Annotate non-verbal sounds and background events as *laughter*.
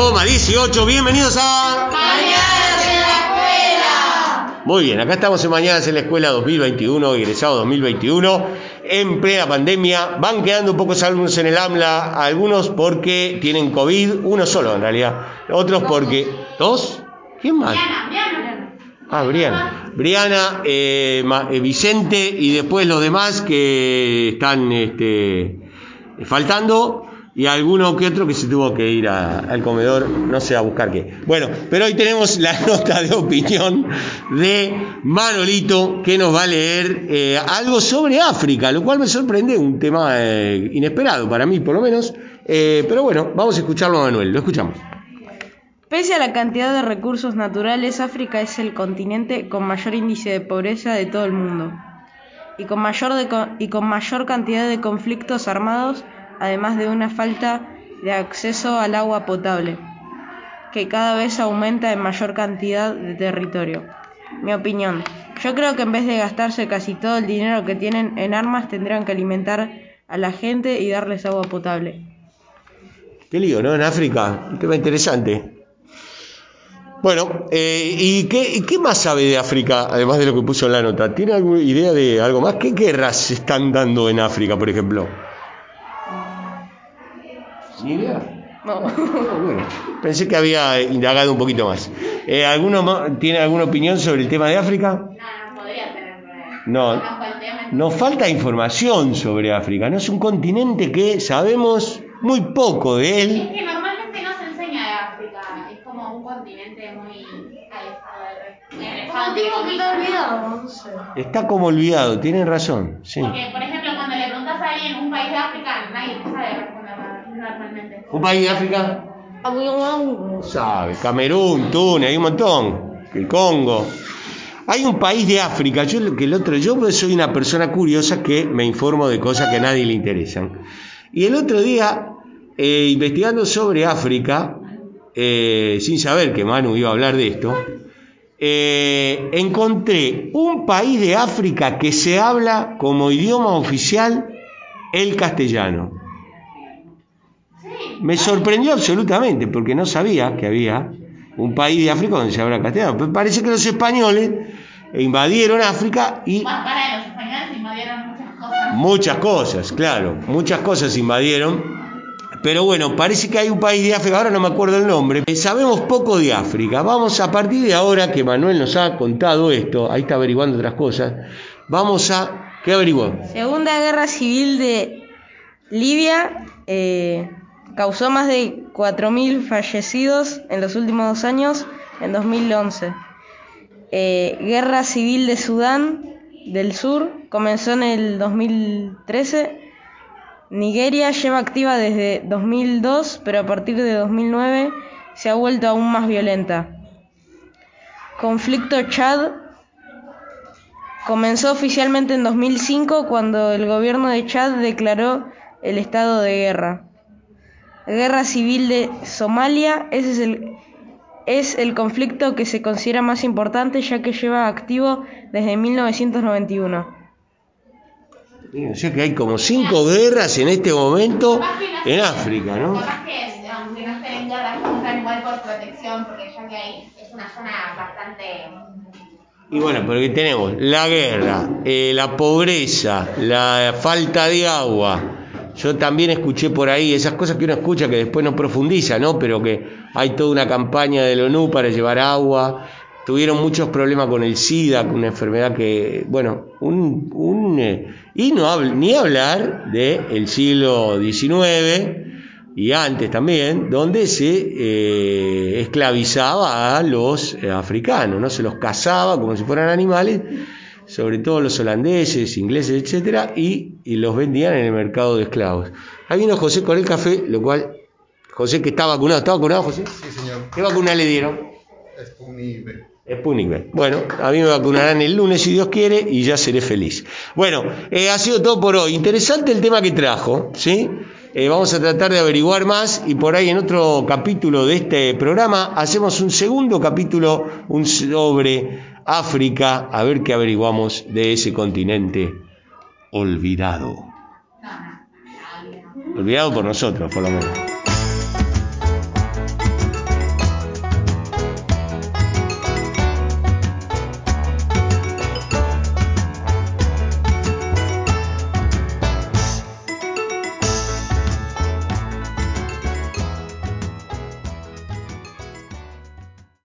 18. Bienvenidos a. Mañanas en la escuela. Muy bien, acá estamos en Mañanas en la Escuela 2021, egresado 2021, en plena pandemia. Van quedando pocos alumnos en el AMLA, algunos porque tienen COVID, uno solo en realidad, otros porque. ¿Dos? ¿Quién más? Ah, Briana. Briana, eh, eh, Vicente y después los demás que están este, faltando y alguno que otro que se tuvo que ir a- al comedor, no sé a buscar qué. Bueno, pero hoy tenemos la *laughs* nota de opinión de Manolito que nos va a leer eh, algo sobre África, lo cual me sorprende, un tema eh, inesperado para mí por lo menos. Eh, pero bueno, vamos a escucharlo a Manuel, lo escuchamos. Pese a la cantidad de recursos naturales, África es el continente con mayor índice de pobreza de todo el mundo y con mayor, de y con mayor cantidad de conflictos armados, además de una falta de acceso al agua potable, que cada vez aumenta en mayor cantidad de territorio. Mi opinión, yo creo que en vez de gastarse casi todo el dinero que tienen en armas, tendrían que alimentar a la gente y darles agua potable. Qué lío, ¿no? En África, un tema interesante. Bueno, eh, ¿y qué, qué más sabe de África, además de lo que puso en la nota? ¿Tiene alguna idea de algo más? ¿Qué guerras están dando en África, por ejemplo? ¿Ni idea? No. *laughs* Bueno, pensé que había indagado un poquito más. Eh, ¿Alguno ma- tiene alguna opinión sobre el tema de África? No, no podría tener. No. Nos falta información sobre África, ¿no? Es un continente que sabemos muy poco de él. Es que normalmente no se enseña de África. Es como un continente muy alejado del resto. Está como olvidado, tienen razón, sí. Porque, por ejemplo, cuando le preguntas a alguien un país de África, nadie te sabe responder normalmente. ¿Un país de África? No sabe. Camerún, Túnez, hay un montón. El Congo. Hay un país de África, yo que el otro, yo pues soy una persona curiosa que me informo de cosas que a nadie le interesan. Y el otro día, eh, investigando sobre África, eh, sin saber que Manu iba a hablar de esto, eh, encontré un país de África que se habla como idioma oficial el castellano. Me sorprendió absolutamente porque no sabía que había un país de África donde se habla castellano. Pero parece que los españoles invadieron África y Más para los españoles invadieron muchas cosas. muchas cosas, claro, muchas cosas invadieron. Pero bueno, parece que hay un país de África, ahora no me acuerdo el nombre. Eh, Sabemos poco de África. Vamos a partir de ahora que Manuel nos ha contado esto, ahí está averiguando otras cosas, vamos a... ¿Qué averiguó? Segunda Guerra Civil de Libia eh, causó más de 4.000 fallecidos en los últimos dos años, en 2011. Eh, Guerra Civil de Sudán del Sur comenzó en el 2013. Nigeria lleva activa desde 2002, pero a partir de 2009 se ha vuelto aún más violenta. Conflicto Chad Comenzó oficialmente en 2005 cuando el gobierno de Chad declaró el estado de guerra. Guerra civil de Somalia, ese es el, es el conflicto que se considera más importante ya que lleva activo desde 1991. O sea que hay como cinco guerras en este momento en África, ¿no? Capaz que, aunque no estén en guerra, están igual por protección, porque ya que ahí es una zona bastante. Y bueno, pero que tenemos la guerra, eh, la pobreza, la falta de agua. Yo también escuché por ahí esas cosas que uno escucha que después no profundiza, ¿no? Pero que hay toda una campaña de la ONU para llevar agua. Tuvieron muchos problemas con el SIDA, con una enfermedad que, bueno, un, un, eh, y no habl- ni hablar del siglo XIX y antes también, donde se eh, esclavizaba a los eh, africanos, ¿no? Se los cazaba como si fueran animales, sobre todo los holandeses, ingleses, etcétera, y, y los vendían en el mercado de esclavos. Ahí vino José con el café, lo cual, José que está vacunado, ¿está vacunado José? Sí, señor. ¿Qué vacuna le dieron? Sputnik V. Sputnik. Bueno, a mí me vacunarán el lunes si Dios quiere y ya seré feliz. Bueno, eh, ha sido todo por hoy. Interesante el tema que trajo, ¿sí? Eh, vamos a tratar de averiguar más y por ahí en otro capítulo de este programa hacemos un segundo capítulo sobre África, a ver qué averiguamos de ese continente olvidado. Olvidado por nosotros, por lo menos.